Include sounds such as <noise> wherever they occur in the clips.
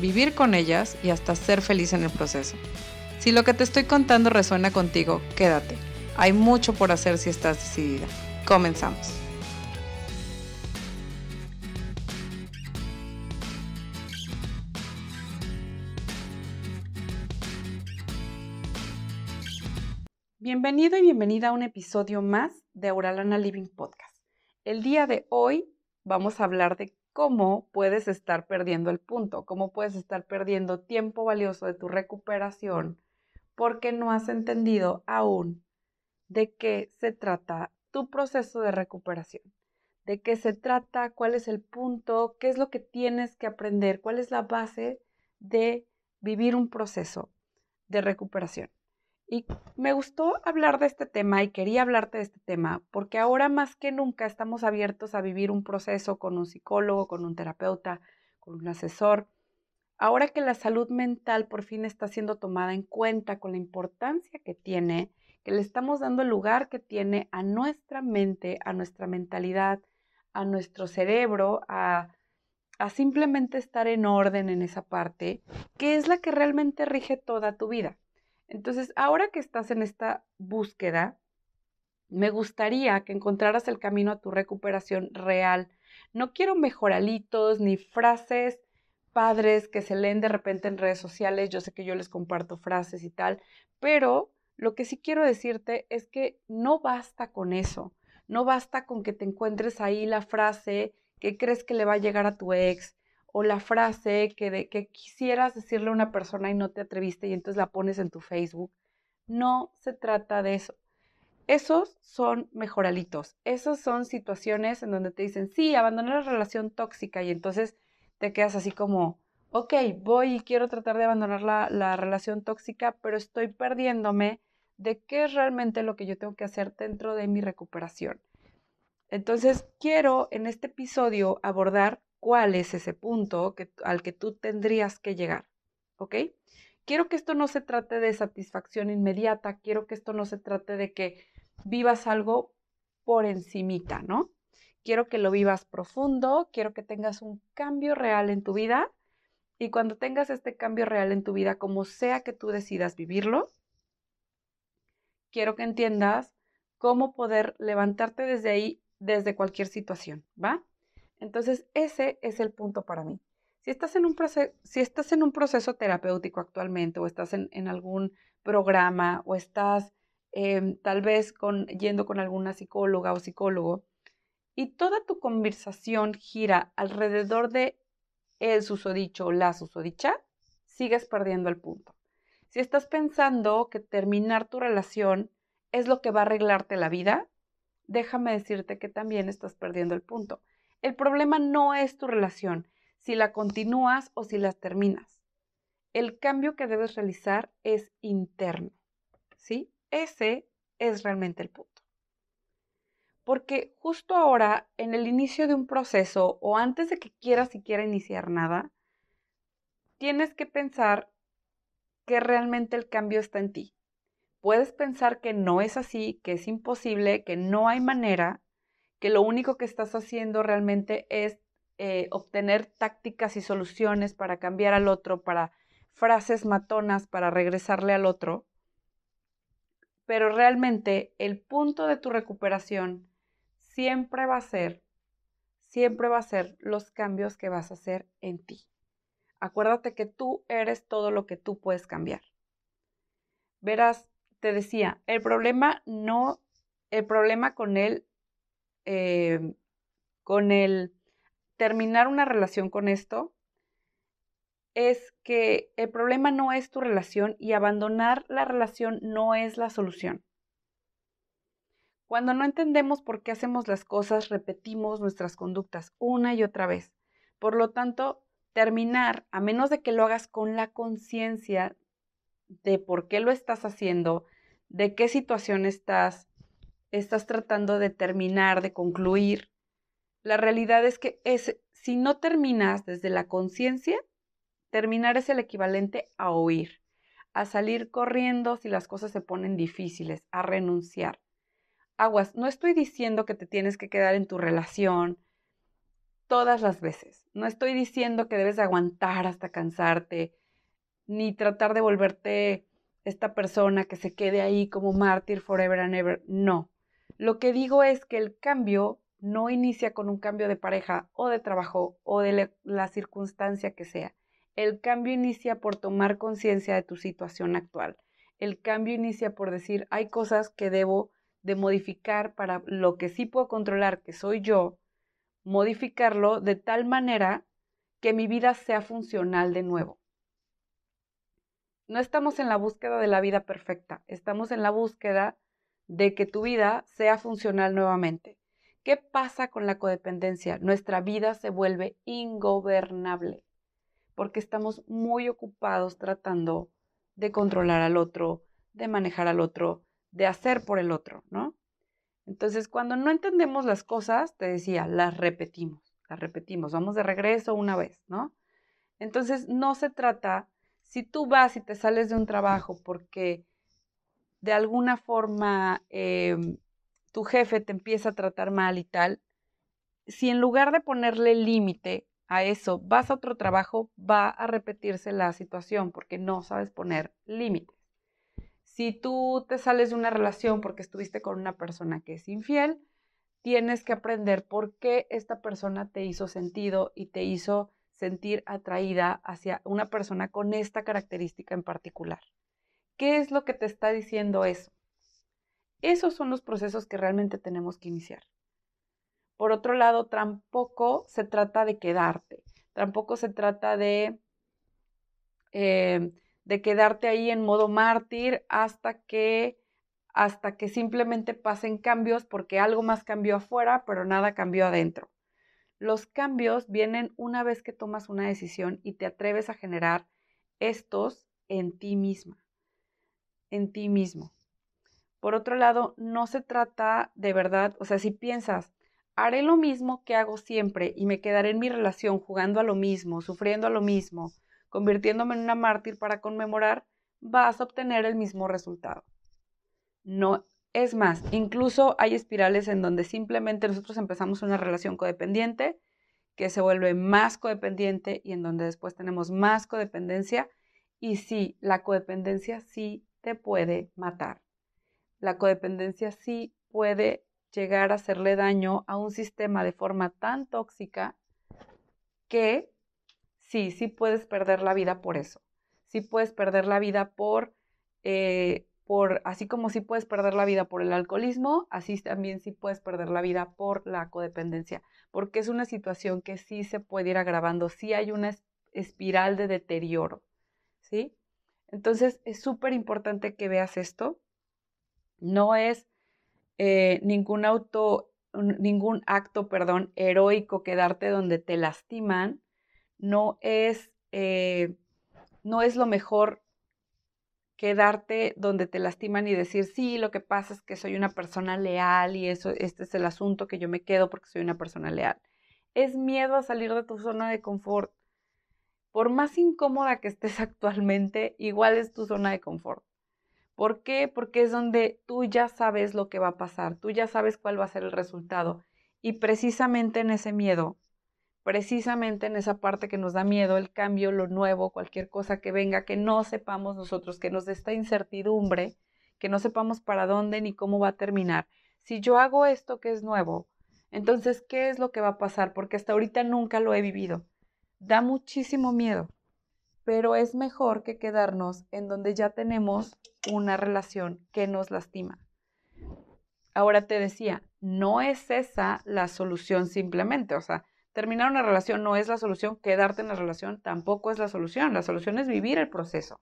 vivir con ellas y hasta ser feliz en el proceso. Si lo que te estoy contando resuena contigo, quédate. Hay mucho por hacer si estás decidida. Comenzamos. Bienvenido y bienvenida a un episodio más de Auralana Living Podcast. El día de hoy vamos a hablar de cómo puedes estar perdiendo el punto, cómo puedes estar perdiendo tiempo valioso de tu recuperación porque no has entendido aún de qué se trata tu proceso de recuperación, de qué se trata, cuál es el punto, qué es lo que tienes que aprender, cuál es la base de vivir un proceso de recuperación. Y me gustó hablar de este tema y quería hablarte de este tema porque ahora más que nunca estamos abiertos a vivir un proceso con un psicólogo, con un terapeuta, con un asesor. Ahora que la salud mental por fin está siendo tomada en cuenta con la importancia que tiene, que le estamos dando el lugar que tiene a nuestra mente, a nuestra mentalidad, a nuestro cerebro, a, a simplemente estar en orden en esa parte, que es la que realmente rige toda tu vida. Entonces, ahora que estás en esta búsqueda, me gustaría que encontraras el camino a tu recuperación real. No quiero mejoralitos ni frases padres que se leen de repente en redes sociales. Yo sé que yo les comparto frases y tal, pero lo que sí quiero decirte es que no basta con eso. No basta con que te encuentres ahí la frase que crees que le va a llegar a tu ex, o la frase que, quisieras decirle a una persona y no te atreviste y entonces la pones en tu Facebook. No se trata de eso. Esos son mejoralitos. Esos son situaciones en donde te dicen, sí, abandoné la relación tóxica y entonces te quedas así como, ok, voy y quiero tratar de abandonar la, la relación tóxica, pero estoy perdiéndome de qué es realmente lo que yo tengo que hacer dentro de mi recuperación. Entonces, quiero en este episodio abordar cuál es ese punto al que tú tendrías que llegar, ¿ok? Quiero que esto no se trate de satisfacción inmediata, quiero que esto no se trate de que vivas algo por encimita, ¿no? Quiero que lo vivas profundo, quiero que tengas un cambio real en tu vida y cuando tengas este cambio real en tu vida, como sea que tú decidas vivirlo, quiero que entiendas cómo poder levantarte desde ahí, desde cualquier situación, ¿va? Entonces, ese es el punto para mí. Si estás en un, proceso, si estás en un proceso terapéutico actualmente o estás en, algún programa o estás em, tal vez con, yendo con alguna psicóloga o psicólogo y toda tu conversación gira alrededor de el susodicho o la susodicha, sigues perdiendo el punto. Si estás pensando que terminar tu relación es lo que va a arreglarte la vida, déjame decirte que también estás perdiendo el punto. El problema no es tu relación, si la continúas o si la terminas. El cambio que debes realizar es interno, ¿sí? Ese es realmente el punto. Porque justo ahora, en el inicio de un proceso o antes de que quieras siquiera iniciar nada, tienes que pensar que realmente el cambio está en ti. Puedes pensar que no es así, que es imposible, que no hay manera, que lo único que estás haciendo realmente es eh, obtener tácticas y soluciones para cambiar al otro, para frases matonas para regresarle al otro, pero realmente el punto de tu recuperación siempre va a ser, siempre va a ser los cambios que vas a hacer en ti. Acuérdate que tú eres todo lo que tú puedes cambiar. Verás, te decía, el problema no, el problema con él Em, con el terminar una relación con esto es que el problema no es tu relación y abandonar la relación no es la solución. Cuando no entendemos por qué hacemos las cosas, repetimos nuestras conductas una y otra vez. Por lo tanto, terminar, a menos de que lo hagas con la conciencia de por qué lo estás haciendo, de qué situación estás, estás tratando de terminar, de concluir, la realidad es que es, si no terminas desde la conciencia, terminar es el equivalente a huir, a salir corriendo si las cosas se ponen difíciles, a renunciar. Aguas, no estoy diciendo que te tienes que quedar en tu relación todas las veces. No estoy diciendo que debes de aguantar hasta cansarte, ni tratar de volverte esta persona que se quede ahí como mártir forever and ever. No. Lo que digo es que el cambio no inicia con un cambio de pareja o de trabajo o de la circunstancia que sea. El cambio inicia por tomar conciencia de tu situación actual. El cambio inicia por decir, hay cosas que debo de modificar para lo que sí puedo controlar, que soy yo, modificarlo de tal manera que mi vida sea funcional de nuevo. No estamos en la búsqueda de la vida perfecta, estamos en la búsqueda de que tu vida sea funcional nuevamente. ¿Qué pasa con la codependencia? Nuestra vida se vuelve ingobernable porque estamos muy ocupados tratando de controlar al otro, de manejar al otro, de hacer por el otro, ¿no? Entonces, cuando no entendemos las cosas, te decía, las repetimos, las repetimos, vamos de regreso una vez, ¿no? Entonces, no se trata, si tú vas y te sales de un trabajo porque de alguna forma em, tu jefe te empieza a tratar mal y tal, si en lugar de ponerle límite a eso vas a otro trabajo, va a repetirse la situación porque no sabes poner límites. Si tú te sales de una relación porque estuviste con una persona que es infiel, tienes que aprender por qué esta persona te hizo sentido y te hizo sentir atraída hacia una persona con esta característica en particular. ¿Qué es lo que te está diciendo eso? Esos son los procesos que realmente tenemos que iniciar. Por otro lado, tampoco se trata de quedarte, tampoco se trata de, eh, de quedarte ahí en modo mártir hasta que, hasta que simplemente pasen cambios porque algo más cambió afuera, pero nada cambió adentro. Los cambios vienen una vez que tomas una decisión y te atreves a generar estos en ti misma, en ti mismo. Por otro lado, no se trata de verdad, o sea, si piensas, haré lo mismo que hago siempre y me quedaré en mi relación jugando a lo mismo, sufriendo a lo mismo, convirtiéndome en una mártir para conmemorar, vas a obtener el mismo resultado. No, es más, incluso hay espirales en donde simplemente nosotros empezamos una relación codependiente que se vuelve más codependiente y en donde después tenemos más codependencia y sí, la codependencia sí puede matar la codependencia sí puede llegar a hacerle daño a un sistema de forma tan tóxica que sí, sí puedes perder la vida por eso. Sí puedes perder la vida por, eh, por, así como sí puedes perder la vida por el alcoholismo, así también sí puedes perder la vida por la codependencia, porque es una situación que sí se puede ir agravando, sí hay una espiral de deterioro, ¿sí? Entonces es súper importante que veas esto no es eh, ningún auto, ningún acto, perdón, heroico quedarte donde te lastiman. No es, eh, no es lo mejor quedarte donde te lastiman y decir, sí, lo que pasa es que soy una persona leal y eso, este es el asunto que yo me quedo porque soy una persona leal. Es miedo a salir de tu zona de confort. Por más incómoda que estés <laughs> actualmente, igual es tu zona de confort. ¿Por qué? Porque es donde tú ya sabes lo que va a pasar, tú ya sabes cuál va a ser el resultado. Y precisamente en ese miedo, precisamente en esa parte que nos da miedo, el cambio, lo nuevo, cualquier cosa que venga, que no sepamos nosotros, que nos dé esta incertidumbre, que no sepamos para dónde ni cómo va a terminar. Si yo hago esto que es nuevo, entonces, ¿qué es lo que va a pasar? Porque hasta ahorita nunca lo he vivido. Da muchísimo miedo pero es mejor que quedarnos en donde ya tenemos una relación que nos lastima. Ahora te decía, no es esa la solución simplemente, o sea, terminar una relación no es la solución, quedarte en la relación tampoco es la solución, la solución es vivir el proceso.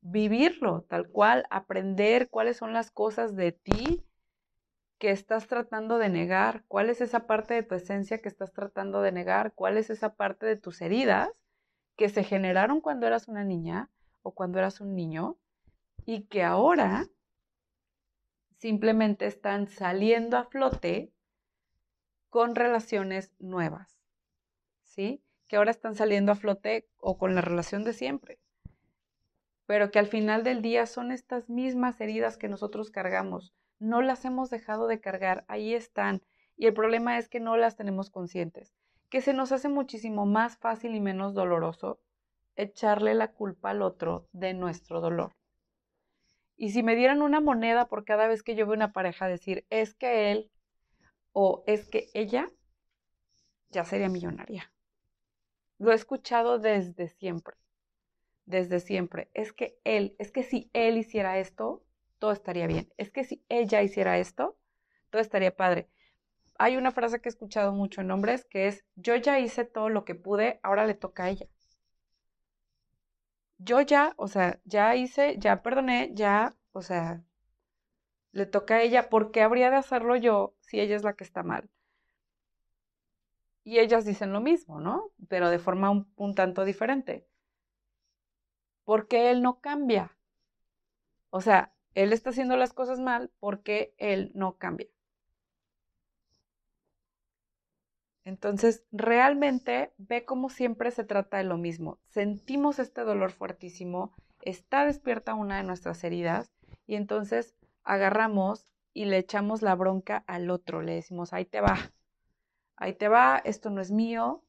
Vivirlo tal cual, aprender cuáles son las cosas de ti que estás tratando de negar? ¿Cuál es esa parte de tu esencia que estás tratando de negar? ¿Cuál es esa parte de tus heridas que se generaron cuando eras una niña o cuando eras un niño y que ahora simplemente están saliendo a flote con relaciones nuevas? ¿Sí? Que ahora están saliendo a flote o con la relación de siempre pero que al final del día son estas mismas heridas que nosotros cargamos no las hemos dejado de cargar, ahí están. Y el problema es que no las tenemos conscientes, que se nos hace muchísimo más fácil y menos doloroso echarle la culpa al otro de nuestro dolor. Y si me dieran una moneda por cada vez que yo veo una pareja decir, es que él o es que ella, ya sería millonaria. Lo he escuchado desde siempre, desde siempre. Es que él, es que si él hiciera esto, todo estaría bien. Es que si ella hiciera esto, todo estaría padre. Hay una frase que he escuchado mucho en hombres que es, yo ya hice todo lo que pude, ahora le toca a ella. Yo ya, o sea, ya hice, ya perdoné, ya, o sea, le toca a ella, ¿por qué habría de hacerlo yo si ella es la que está mal? Y ellas dicen lo mismo, ¿no? Pero de forma un, un tanto diferente. Porque él no cambia. O sea, él está haciendo las cosas mal porque él no cambia. Entonces, realmente ve cómo siempre se trata de lo mismo. Sentimos este dolor fuertísimo, está despierta una de nuestras heridas y entonces agarramos y le echamos la bronca al otro, le decimos, ahí te va, ahí te va, esto no es mío,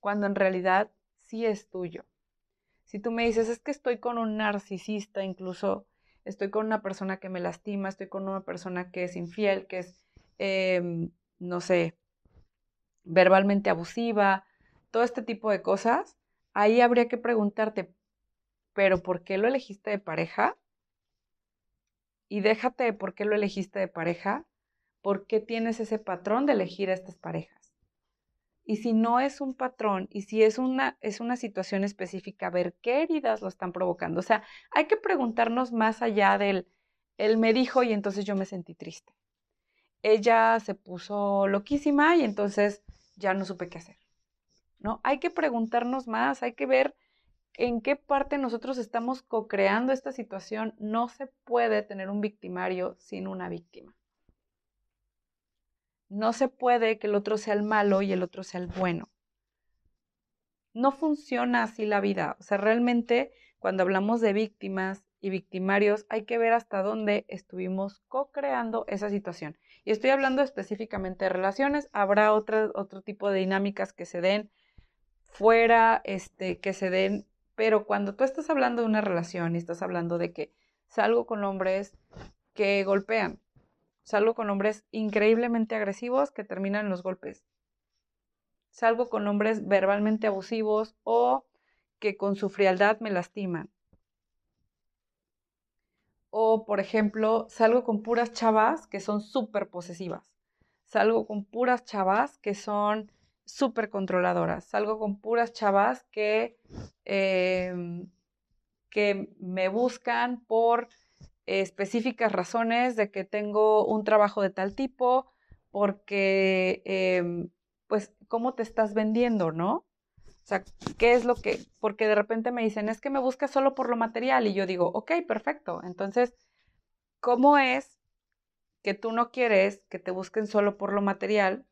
cuando en realidad sí es tuyo. Si tú me dices, es que estoy con un narcisista, incluso estoy con una persona que me lastima, estoy con una persona que es infiel, que es, em, no sé, verbalmente abusiva, todo este tipo de cosas, ahí habría que preguntarte, pero ¿por qué lo elegiste de pareja? Y déjate de por qué lo elegiste de pareja, ¿por qué tienes ese patrón de elegir a estas parejas? Y si no es un patrón y si es una, es una situación específica, ver qué heridas lo están provocando. O sea, hay que preguntarnos más allá del, él me dijo y entonces yo me sentí triste. Ella se puso loquísima y entonces ya no supe qué hacer. ¿No? Hay que preguntarnos más, hay que ver en qué parte nosotros estamos co-creando esta situación. No se puede tener un victimario sin una víctima. No se puede que el otro sea el malo y el otro sea el bueno. No funciona así la vida. O sea, realmente cuando hablamos de víctimas y victimarios, hay que ver hasta dónde estuvimos co-creando esa situación. Y estoy hablando específicamente de relaciones. Habrá otro, tipo de dinámicas que se den fuera, este, que se den, pero cuando tú estás hablando de una relación y estás hablando de que salgo con hombres que golpean, Salgo con hombres increíblemente agresivos que terminan los golpes. Salgo con hombres verbalmente abusivos o que con su frialdad me lastiman. O, por ejemplo, salgo con puras chavas que son súper posesivas. Salgo con puras chavas que son súper controladoras. Salgo con puras chavas que, em, que me buscan por específicas razones de que tengo un trabajo de tal tipo, porque, em, pues, ¿cómo te estás vendiendo, no? O sea, ¿qué es lo que? Porque de repente me dicen, es que me buscas solo por lo material y yo digo, ok, perfecto. Entonces, ¿cómo es que tú no quieres que te busquen solo por lo material?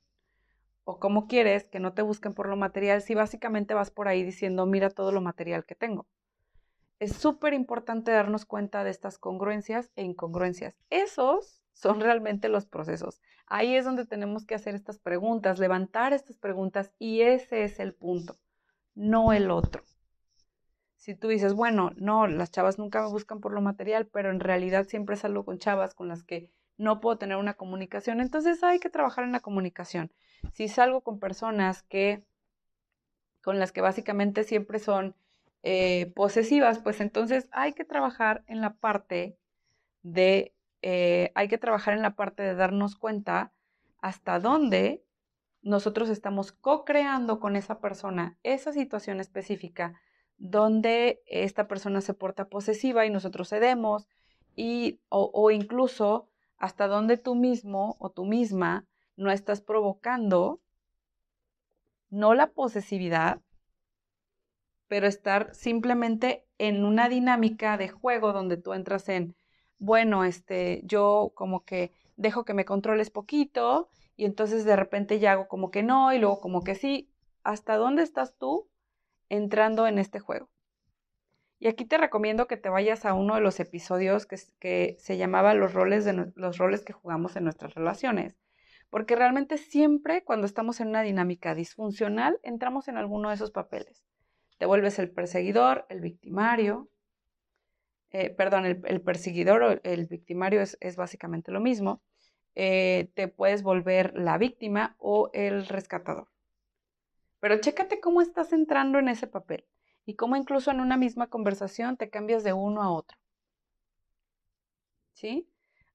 ¿O cómo quieres que no te busquen por lo material si básicamente vas por ahí diciendo, mira todo lo material que tengo? Es súper importante darnos cuenta de estas congruencias e incongruencias. Esos son realmente los procesos. Ahí es donde tenemos que hacer estas preguntas, levantar estas preguntas y ese es el punto, no el otro. Si tú dices, bueno, no, las chavas nunca me buscan por lo material, pero en realidad siempre salgo con chavas con las que no puedo tener una comunicación, entonces hay que trabajar en la comunicación. Si salgo con personas que con las que básicamente siempre son eh, posesivas, pues entonces hay que trabajar en la parte de, eh, hay que trabajar en la parte de darnos cuenta hasta dónde nosotros estamos co-creando con esa persona esa situación específica donde esta persona se porta posesiva y nosotros cedemos y, o, o incluso hasta dónde tú mismo o tú misma no estás provocando no la posesividad, pero estar simplemente en una dinámica de juego donde tú entras en, bueno, este, yo como que dejo que me controles poquito y entonces de repente ya hago como que no y luego como que sí. ¿Hasta dónde estás tú entrando en este juego? Y aquí te recomiendo que te vayas a uno de los episodios que, que se llamaba los roles, de, los roles que jugamos en nuestras relaciones. Porque realmente siempre cuando estamos en una dinámica disfuncional, entramos en alguno de esos papeles. Te vuelves el perseguidor, el victimario. Eh, perdón, el, perseguidor o el victimario es, básicamente lo mismo. Eh, te puedes volver la víctima o el rescatador. Pero chécate cómo estás entrando en ese papel y cómo incluso en una misma conversación te cambias de uno a otro. ¿Sí?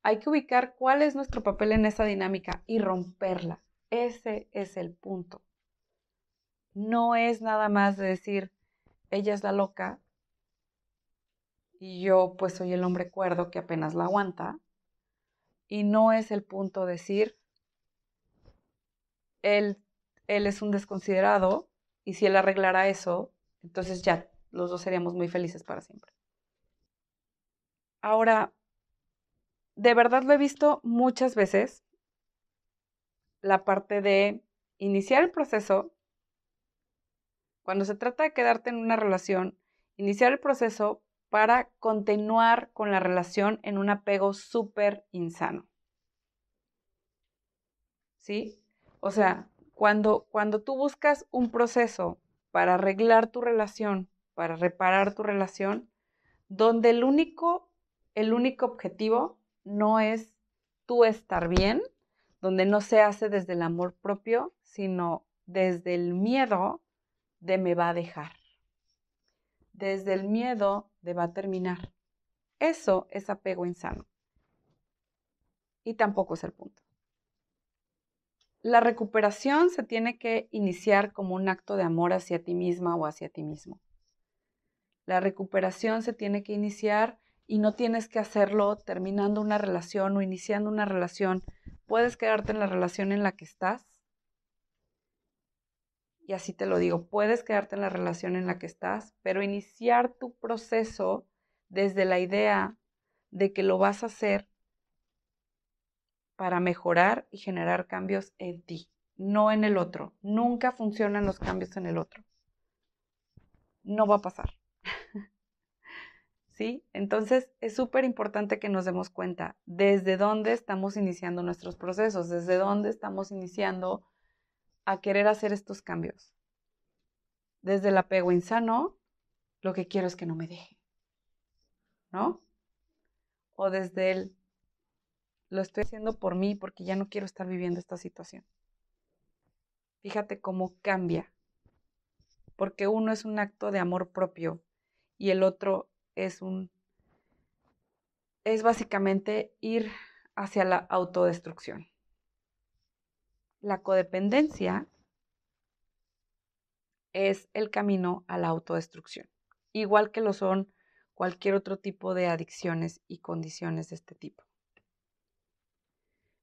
Hay que ubicar cuál es nuestro papel en esa dinámica y romperla. Ese es el punto. No es nada más de decir, ella es la loca y yo pues soy el hombre cuerdo que apenas la aguanta. Y no es el punto decir, él, él es un desconsiderado y si él arreglara eso, entonces ya los dos seríamos muy felices para siempre. Ahora, de verdad lo he visto muchas veces, la parte de iniciar el proceso, cuando se trata de quedarte en una relación, iniciar el proceso para continuar con la relación en un apego súper insano. ¿Sí? O sea, cuando, cuando tú buscas un proceso para arreglar tu relación, para reparar tu relación, donde el único, el único objetivo no es tú estar bien, donde no se hace desde el amor propio, sino desde el miedo de me va a dejar, desde el miedo de va a terminar. Eso es apego insano. Y tampoco es el punto. La recuperación se tiene que iniciar como un acto de amor hacia ti misma o hacia ti mismo. La recuperación se tiene que iniciar y no tienes que hacerlo terminando una relación o iniciando una relación. Puedes quedarte en la relación en la que estás. Y así te lo digo, puedes quedarte en la relación en la que estás, pero iniciar tu proceso desde la idea de que lo vas a hacer para mejorar y generar cambios en ti, no en el otro. Nunca funcionan los cambios en el otro. No va a pasar. <laughs> ¿sí? Entonces es súper importante que nos demos cuenta desde dónde estamos iniciando nuestros procesos, desde dónde estamos iniciando a querer hacer estos cambios. Desde el apego insano, lo que quiero es que no me deje, ¿no? O desde el, lo estoy haciendo por mí porque ya no quiero estar viviendo esta situación. Fíjate cómo cambia, porque uno es un acto de amor propio y el otro es un es básicamente ir hacia la autodestrucción. La codependencia es el camino a la autodestrucción, igual que lo son cualquier otro tipo de adicciones y condiciones de este tipo.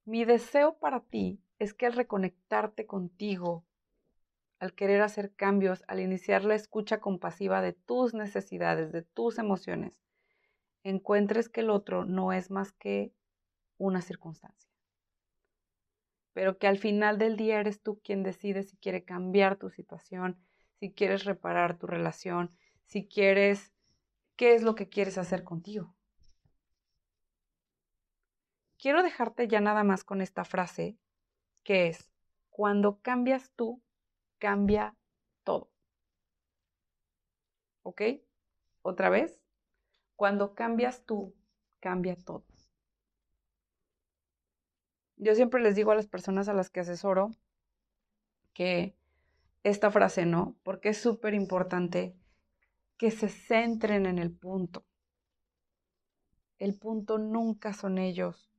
Mi deseo para ti es que al reconectarte contigo al querer hacer cambios, al iniciar la escucha compasiva de tus necesidades, de tus emociones, encuentres que el otro no es más que una circunstancia. Pero que al final del día eres tú quien decide si quiere cambiar tu situación, si quieres reparar tu relación, si quieres, qué es lo que quieres hacer contigo. Quiero dejarte ya nada más con esta frase, que es, cuando cambias tú, cambia todo. ¿Ok? Otra vez, cuando cambias tú, cambia todo. Yo siempre les digo a las personas a las que asesoro que esta frase no, porque es súper importante que se centren en el punto. El punto nunca son ellos.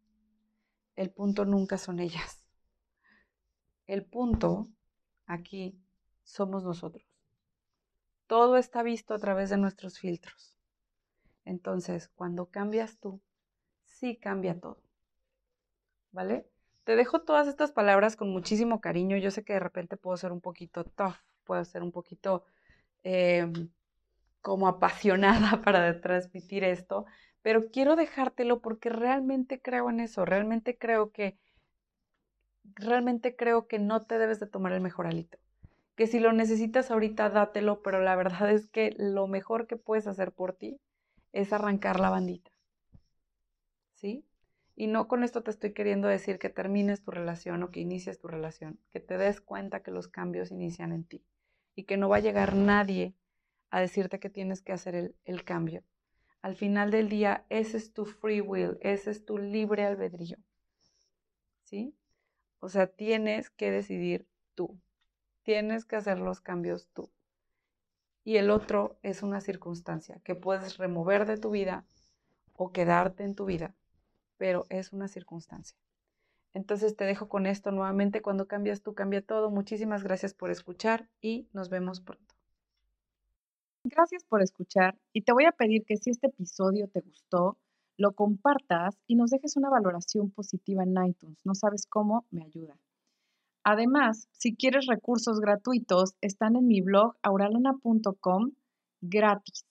El punto nunca son ellas. El punto aquí somos nosotros. Todo está visto a través de nuestros filtros. Entonces, cuando cambias tú, sí cambia todo. ¿vale? Te dejo todas estas palabras con muchísimo cariño. Yo sé que de repente puedo ser un poquito tough, puedo ser un poquito em, como apasionada <laughs> para transmitir esto, pero quiero dejártelo porque realmente creo en eso, realmente creo que realmente creo que no te debes de tomar el mejor alito. Que si lo necesitas ahorita, dátelo, pero la verdad es que lo mejor que puedes hacer por ti es arrancar la bandita. ¿Sí? Y no con esto te estoy queriendo decir que termines tu relación o que inicies tu relación, que te des cuenta que los cambios inician en ti y que no va a llegar nadie a decirte que tienes que hacer el, cambio. Al final del día, ese es tu free will, ese es tu libre albedrío. ¿Sí? O sea, tienes que decidir tú. Tienes que hacer los cambios tú. Y el otro es una circunstancia que puedes remover de tu vida o quedarte en tu vida, pero es una circunstancia. Entonces te dejo con esto nuevamente. Cuando cambias tú, cambia todo. Muchísimas gracias por escuchar y nos vemos pronto. Gracias por escuchar y te voy a pedir que si este episodio te gustó, lo compartas y nos dejes una valoración positiva en iTunes. No sabes cómo, me ayuda. Además, si quieres recursos gratuitos, están en mi blog auralana.com gratis.